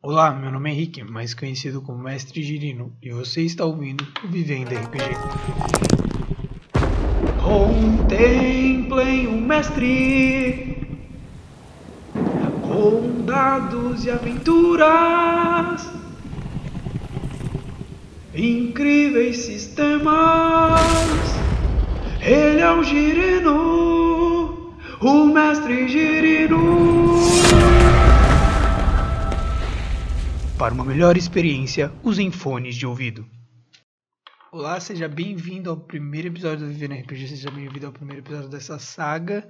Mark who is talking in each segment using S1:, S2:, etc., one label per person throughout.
S1: Olá, meu nome é Henrique, mais conhecido como Mestre Girino, e você está ouvindo o Vivendo RPG. Contemplem o Mestre com dados e aventuras, incríveis sistemas. Ele é o Girino, o Mestre Girino. Para uma melhor experiência, usem fones de ouvido. Olá, seja bem-vindo ao primeiro episódio do Vivendo RPG, seja bem-vindo ao primeiro episódio dessa saga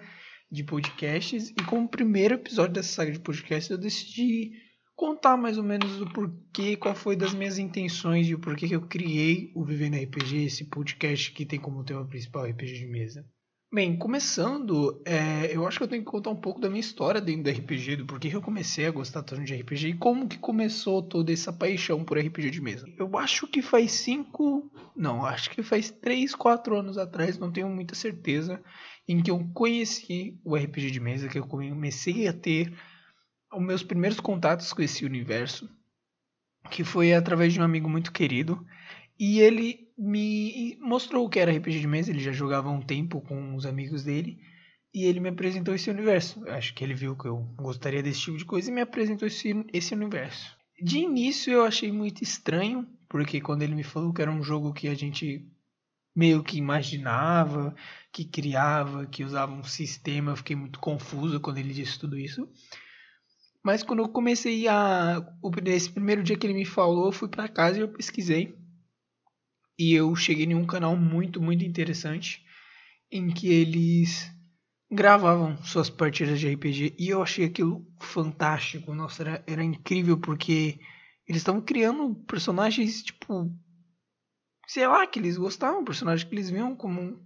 S1: de podcasts. E como primeiro episódio dessa saga de podcasts, eu decidi contar mais ou menos o porquê, qual foi das minhas intenções e o porquê que eu criei o Vivendo RPG, esse podcast que tem como tema principal RPG de mesa. Bem, começando, é, eu acho que eu tenho que contar um pouco da minha história dentro do RPG, do porquê que eu comecei a gostar tanto de RPG e como que começou toda essa paixão por RPG de mesa. Eu acho que faz cinco, não, acho que faz três, quatro anos atrás, não tenho muita certeza, em que eu conheci o RPG de mesa, que eu comecei a ter os meus primeiros contatos com esse universo, que foi através de um amigo muito querido, e ele me mostrou o que era RPG de mesa, ele já jogava um tempo com os amigos dele, e ele me apresentou esse universo. Acho que ele viu que eu gostaria desse tipo de coisa e me apresentou esse, esse universo. De início eu achei muito estranho, porque quando ele me falou que era um jogo que a gente meio que imaginava, que criava, que usava um sistema, eu fiquei muito confuso quando ele disse tudo isso. Mas quando eu comecei a. Esse primeiro dia que ele me falou, eu fui para casa e eu pesquisei e eu cheguei em um canal muito, muito interessante em que eles gravavam suas partidas de RPG e eu achei aquilo fantástico. Nossa, era, era incrível porque eles estavam criando personagens tipo. Sei lá, que eles gostavam, personagens que eles viam como.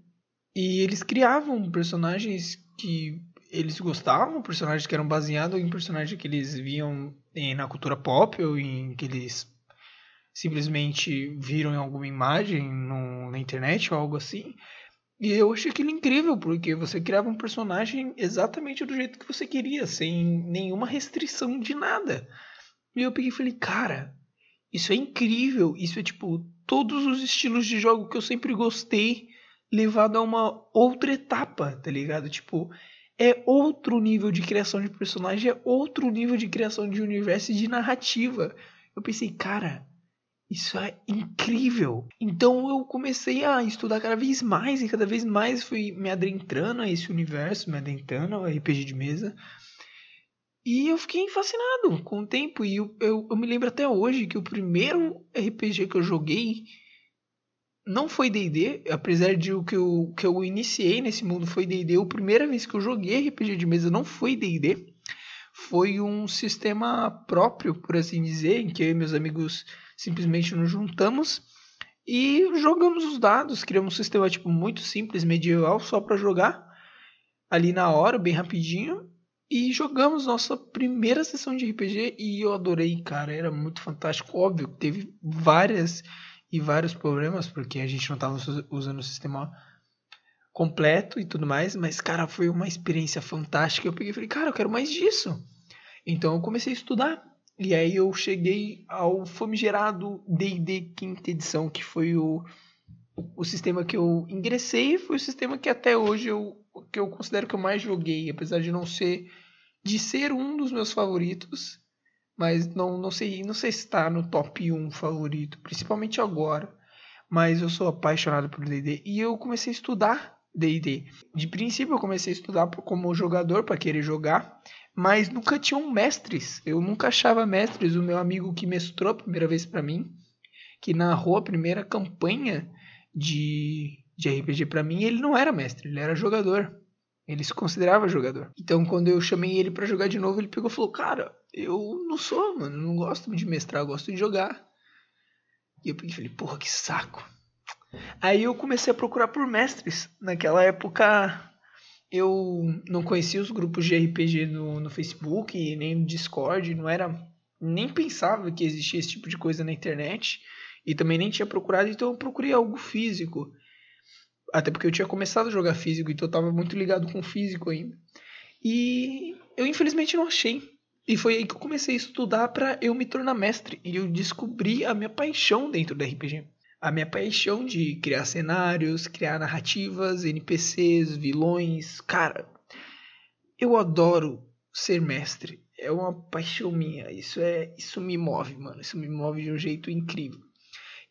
S1: E eles criavam personagens que eles gostavam, personagens que eram baseados em personagens que eles viam na cultura pop ou em que eles simplesmente viram em alguma imagem no, na internet ou algo assim. E eu achei aquilo incrível, porque você criava um personagem exatamente do jeito que você queria, sem nenhuma restrição de nada. E eu peguei e falei, cara, isso é incrível. Isso é tipo todos os estilos de jogo que eu sempre gostei, levado a uma outra etapa, tá ligado? Tipo, é outro nível de criação de personagem, é outro nível de criação de universo e de narrativa. Eu pensei, cara, isso é incrível. Então eu comecei a estudar cada vez mais e cada vez mais fui me adentrando a esse universo, me adentrando ao RPG de mesa. E eu fiquei fascinado com o tempo. E eu, eu, eu me lembro até hoje que o primeiro RPG que eu joguei não foi D&D, apesar de o que eu, que eu iniciei nesse mundo foi D&D, a primeira vez que eu joguei RPG de mesa não foi D&D, foi um sistema próprio, por assim dizer, em que eu e meus amigos simplesmente nos juntamos e jogamos os dados, criamos um sistema tipo muito simples, medieval, só para jogar ali na hora, bem rapidinho. E jogamos nossa primeira sessão de RPG e eu adorei, cara, era muito fantástico. Óbvio, teve várias e vários problemas, porque a gente não estava usando o sistema completo e tudo mais, mas, cara, foi uma experiência fantástica. Eu peguei e falei, cara, eu quero mais disso. Então eu comecei a estudar e aí eu cheguei ao famigerado D&D quinta edição, que foi o, o sistema que eu ingressei, foi o sistema que até hoje eu, que eu considero que eu mais joguei, apesar de não ser de ser um dos meus favoritos, mas não, não sei não sei se está no top 1 favorito, principalmente agora. Mas eu sou apaixonado por D&D e eu comecei a estudar D&D. De princípio eu comecei a estudar como jogador para querer jogar, mas nunca tinham mestres. Eu nunca achava mestres. O meu amigo que mestrou a primeira vez para mim, que narrou a primeira campanha de, de RPG para mim, ele não era mestre, ele era jogador. Ele se considerava jogador. Então, quando eu chamei ele para jogar de novo, ele pegou e falou: Cara, eu não sou, mano, não gosto de mestrar, eu gosto de jogar. E eu peguei e falei: Porra, que saco. Aí eu comecei a procurar por mestres. Naquela época, eu não conhecia os grupos de RPG no, no Facebook, nem no Discord, não era. Nem pensava que existia esse tipo de coisa na internet. E também nem tinha procurado, então eu procurei algo físico. Até porque eu tinha começado a jogar físico, então eu estava muito ligado com físico ainda. E eu infelizmente não achei. E foi aí que eu comecei a estudar para eu me tornar mestre. E eu descobri a minha paixão dentro do RPG. A minha paixão de criar cenários, criar narrativas, NPCs, vilões. Cara, eu adoro ser mestre. É uma paixão minha. Isso é, isso me move, mano. Isso me move de um jeito incrível.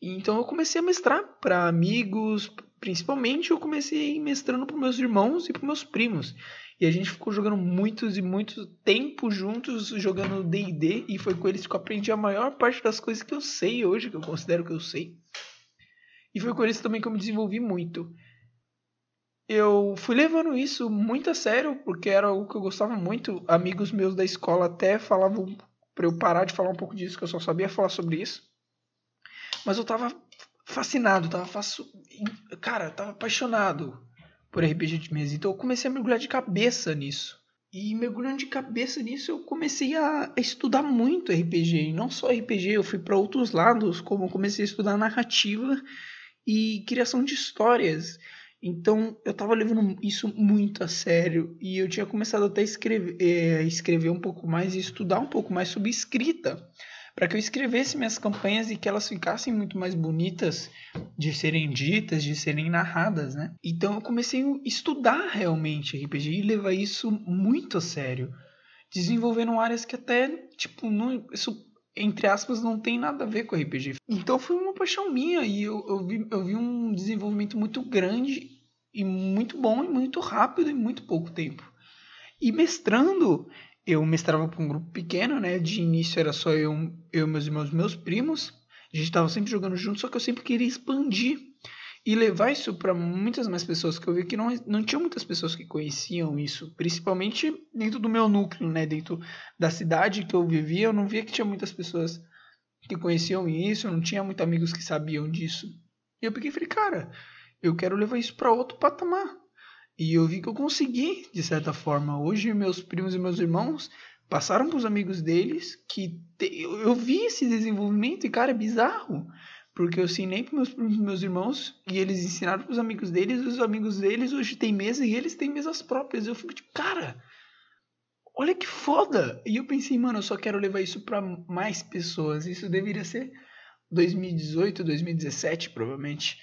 S1: Então eu comecei a mestrar para amigos, principalmente eu comecei mestrando para meus irmãos e para meus primos. E a gente ficou jogando muitos e muitos tempo juntos jogando D&D e foi com eles que eu aprendi a maior parte das coisas que eu sei hoje, que eu considero que eu sei. E foi com eles também que eu me desenvolvi muito. Eu fui levando isso muito a sério, porque era algo que eu gostava muito. Amigos meus da escola até falavam para eu parar de falar um pouco disso, que eu só sabia falar sobre isso. Mas eu tava fascinado, tava faço... cara, tava apaixonado por RPG de mesa. Então eu comecei a mergulhar de cabeça nisso. E mergulhando de cabeça nisso, eu comecei a estudar muito RPG. E não só RPG, eu fui para outros lados, como comecei a estudar narrativa e criação de histórias. Então eu estava levando isso muito a sério e eu tinha começado até a escrever, é, escrever um pouco mais e estudar um pouco mais sobre escrita para que eu escrevesse minhas campanhas e que elas ficassem muito mais bonitas de serem ditas, de serem narradas, né? Então eu comecei a estudar realmente RPG e levar isso muito a sério, desenvolvendo áreas que até, tipo, não, isso entre aspas, não tem nada a ver com RPG. Então foi uma paixão minha e eu, eu, vi, eu vi um desenvolvimento muito grande e muito bom e muito rápido em muito pouco tempo. E mestrando, eu mestrava para um grupo pequeno, né? De início era só eu, eu meus irmãos, meus primos. A gente estava sempre jogando junto, só que eu sempre queria expandir e levar isso para muitas mais pessoas que eu vi que não, não tinha muitas pessoas que conheciam isso, principalmente dentro do meu núcleo, né? Dentro da cidade que eu vivia, eu não via que tinha muitas pessoas que conheciam isso, eu não tinha muitos amigos que sabiam disso. E eu peguei e falei, cara, eu quero levar isso para outro patamar. E eu vi que eu consegui, de certa forma. Hoje, meus primos e meus irmãos passaram para os amigos deles que te... eu vi esse desenvolvimento e, cara, é bizarro. Porque eu ensinei para meus primos e meus irmãos e eles ensinaram para os amigos deles. E os amigos deles hoje têm mesa e eles têm mesas próprias. Eu fico tipo, cara, olha que foda. E eu pensei, mano, eu só quero levar isso para mais pessoas. Isso deveria ser 2018, 2017, provavelmente.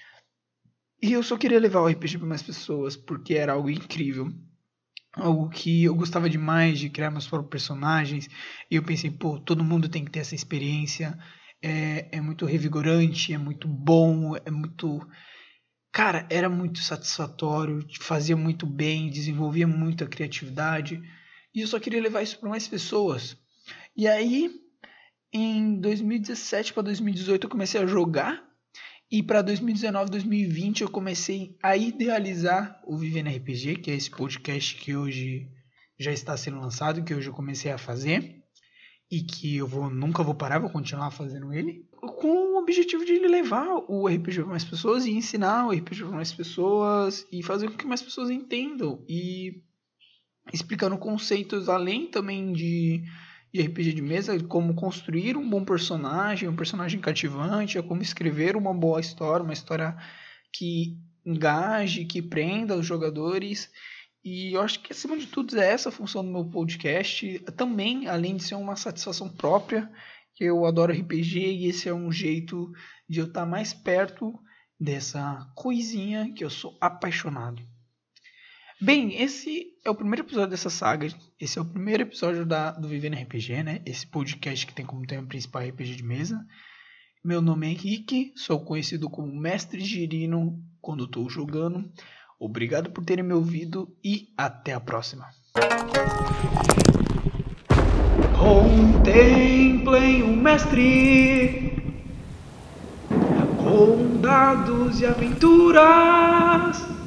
S1: E eu só queria levar o RPG para mais pessoas, porque era algo incrível. Algo que eu gostava demais de criar meus próprios personagens. E eu pensei, pô, todo mundo tem que ter essa experiência. É, é muito revigorante, é muito bom, é muito. Cara, era muito satisfatório, fazia muito bem, desenvolvia muito a criatividade. E eu só queria levar isso para mais pessoas. E aí, em 2017 para 2018, eu comecei a jogar e para 2019, 2020 eu comecei a idealizar o Vivendo RPG, que é esse podcast que hoje já está sendo lançado, que hoje eu comecei a fazer e que eu vou nunca vou parar, vou continuar fazendo ele, com o objetivo de levar o RPG para mais pessoas e ensinar o RPG para mais pessoas e fazer com que mais pessoas entendam e explicando conceitos além também de de RPG de mesa, como construir um bom personagem, um personagem cativante, é como escrever uma boa história, uma história que engaje, que prenda os jogadores. E eu acho que acima de tudo é essa a função do meu podcast. Também, além de ser uma satisfação própria, que eu adoro RPG e esse é um jeito de eu estar mais perto dessa coisinha que eu sou apaixonado. Bem, esse é o primeiro episódio dessa saga. Esse é o primeiro episódio da, do Vivendo RPG, né? Esse podcast que tem como tema principal RPG de mesa. Meu nome é Henrique, sou conhecido como Mestre Girino quando estou jogando. Obrigado por terem me ouvido e até a próxima. Contemplem o mestre com dados e aventuras